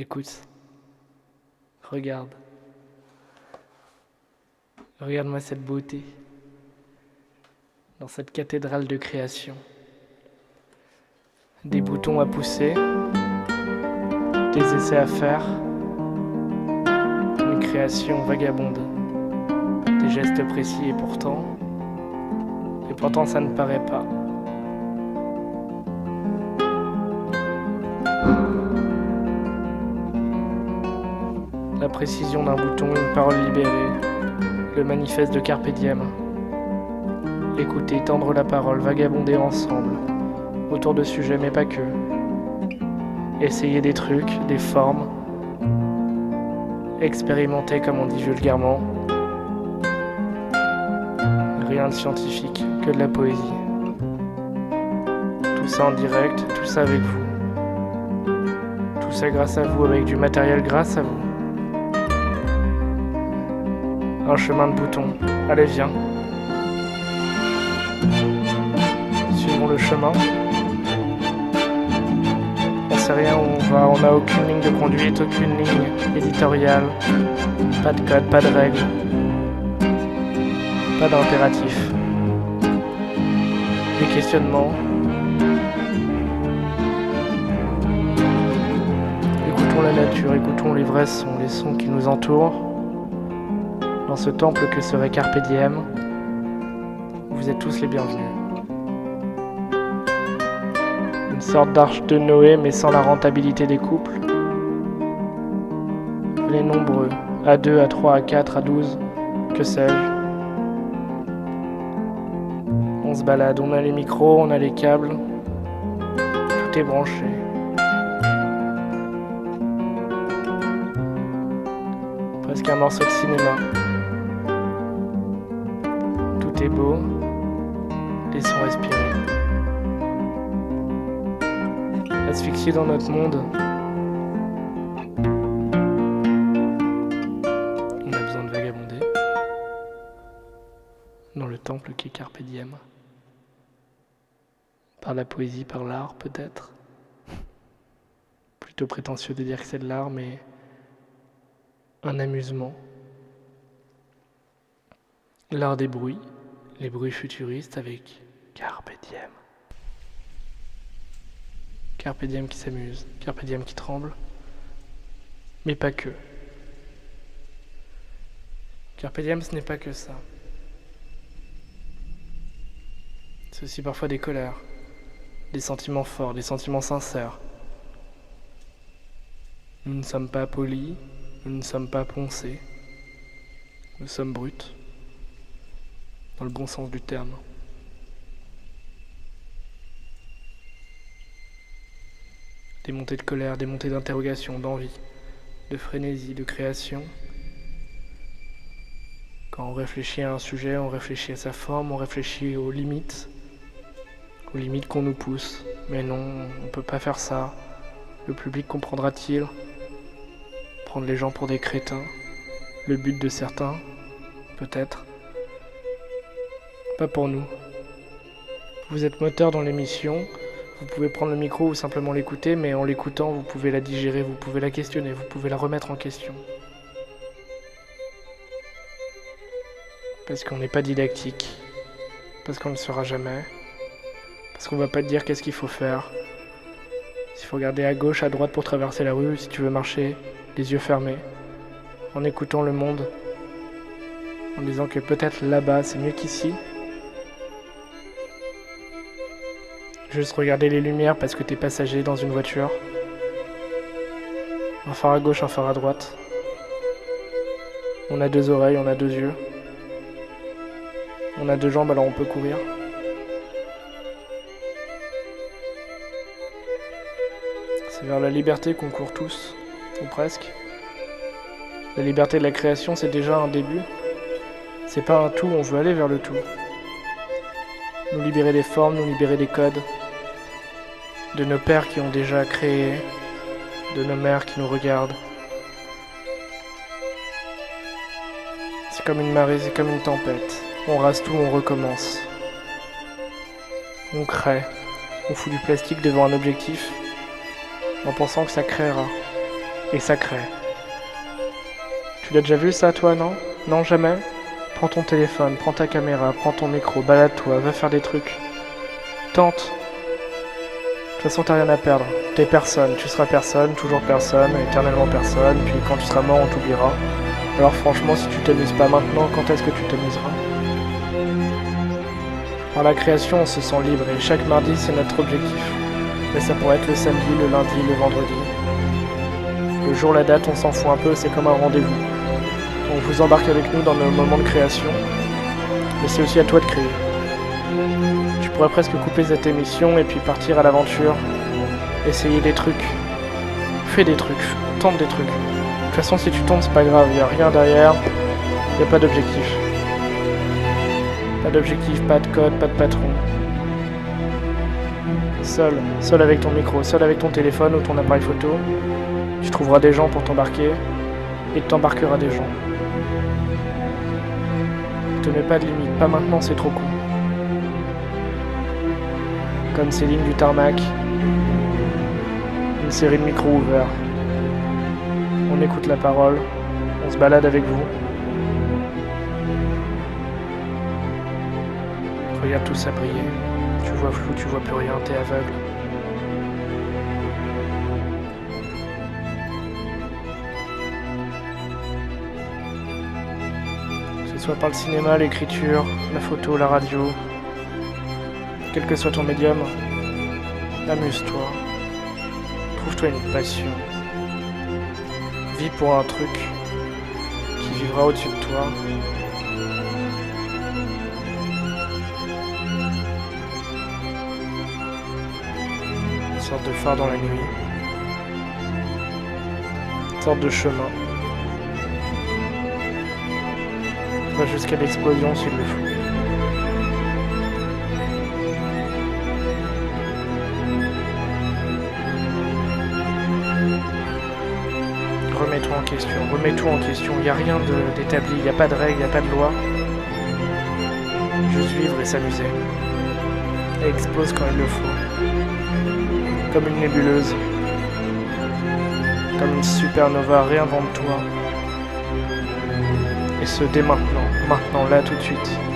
Écoute. Regarde. Regarde-moi cette beauté. Dans cette cathédrale de création. Des boutons à pousser. Des essais à faire. Une création vagabonde. Des gestes précis et pourtant. Et pourtant ça ne paraît pas. La précision d'un bouton, une parole libérée, le manifeste de Carpe Diem. Tendre la parole, vagabonder ensemble, autour de sujets mais pas que. Essayer des trucs, des formes, expérimenter comme on dit vulgairement. Rien de scientifique, que de la poésie. Tout ça en direct, tout ça avec vous. Tout ça grâce à vous, avec du matériel grâce à vous. Un chemin de bouton. Allez, viens. Suivons le chemin. On sait rien où on va, on n'a aucune ligne de conduite, aucune ligne éditoriale. Pas de code, pas de règles. Pas d'impératif. Des questionnements. Écoutons la nature, écoutons les vrais sons, les sons qui nous entourent dans ce temple que serait Carpe Diem, vous êtes tous les bienvenus. Une sorte d'arche de Noé, mais sans la rentabilité des couples. Les nombreux, à 2, à 3, à 4, à 12, que sais-je. On se balade, on a les micros, on a les câbles, tout est branché. Presque un morceau de cinéma est beau, laissons respirer. Asphyxié dans notre monde, on a besoin de vagabonder dans le temple qui est Carpe Diem. Par la poésie, par l'art peut-être. Plutôt prétentieux de dire que c'est de l'art, mais un amusement. L'art des bruits les bruits futuristes avec Carpe Diem. Carpe Diem qui s'amuse, Carpe Diem qui tremble, mais pas que. Carpe Diem, ce n'est pas que ça. C'est aussi parfois des colères, des sentiments forts, des sentiments sincères. Nous ne sommes pas polis, nous ne sommes pas poncés, nous sommes bruts dans le bon sens du terme. Des montées de colère, des montées d'interrogation, d'envie, de frénésie, de création. Quand on réfléchit à un sujet, on réfléchit à sa forme, on réfléchit aux limites, aux limites qu'on nous pousse. Mais non, on ne peut pas faire ça. Le public comprendra-t-il? Prendre les gens pour des crétins Le but de certains Peut-être pas pour nous. Vous êtes moteur dans l'émission, vous pouvez prendre le micro ou simplement l'écouter, mais en l'écoutant, vous pouvez la digérer, vous pouvez la questionner, vous pouvez la remettre en question. Parce qu'on n'est pas didactique, parce qu'on ne le sera jamais, parce qu'on va pas te dire qu'est-ce qu'il faut faire. S'il faut regarder à gauche, à droite pour traverser la rue, si tu veux marcher, les yeux fermés, en écoutant le monde, en disant que peut-être là-bas c'est mieux qu'ici, Juste regarder les lumières parce que t'es passager dans une voiture. Un phare à gauche, un phare à droite. On a deux oreilles, on a deux yeux. On a deux jambes alors on peut courir. C'est vers la liberté qu'on court tous, ou presque. La liberté de la création, c'est déjà un début. C'est pas un tout, on veut aller vers le tout. Nous libérer des formes, nous libérer des codes, de nos pères qui ont déjà créé, de nos mères qui nous regardent. C'est comme une marée, c'est comme une tempête. On rase tout, on recommence. On crée, on fout du plastique devant un objectif en pensant que ça créera. et ça crée. Tu l'as déjà vu ça toi, non? Non, jamais? Prends ton téléphone, prends ta caméra, prends ton micro, balade-toi, va faire des trucs. Tente. De toute façon, t'as rien à perdre. T'es personne, tu seras personne, toujours personne, éternellement personne, puis quand tu seras mort, on t'oubliera. Alors franchement, si tu t'amuses pas maintenant, quand est-ce que tu t'amuseras? Par la création, on se sent libre et chaque mardi, c'est notre objectif. Mais ça pourrait être le samedi, le lundi, le vendredi. Le jour, la date, on s'en fout un peu, c'est comme un rendez-vous. On vous embarque avec nous dans nos moments de création, mais c'est aussi à toi de créer. Tu pourrais presque couper cette émission et puis partir à l'aventure, essayer des trucs, fais des trucs, tente des trucs. De toute façon, si tu tombes, c'est pas grave, il a rien derrière, il a pas d'objectif. Pas d'objectif, pas de code, pas de patron. Seul, seul avec ton micro, seul avec ton téléphone ou ton appareil photo, tu trouveras des gens pour t'embarquer et t'embarqueras des gens. Te mets pas de limite, pas maintenant, c'est trop con. Comme Céline du tarmac, une série de micros ouverts. On écoute la parole, on se balade avec vous. Regarde tout ça briller. Tu vois flou, tu vois plus rien, t'es aveugle. Que ce soit par le cinéma, l'écriture, la photo, la radio, quel que soit ton médium, amuse-toi. Trouve-toi une passion. Vis pour un truc qui vivra au-dessus de toi. Une sorte de phare dans la nuit. Une sorte de chemin. Va jusqu'à l'explosion s'il le faut. En question, remets tout en question. Il n'y a rien d'établi, il n'y a pas de règles, il n'y a pas de loi. Juste vivre et s'amuser. Et expose quand il le faut. Comme une nébuleuse. Comme une supernova, réinvente-toi. Et ce dès maintenant, maintenant, là tout de suite.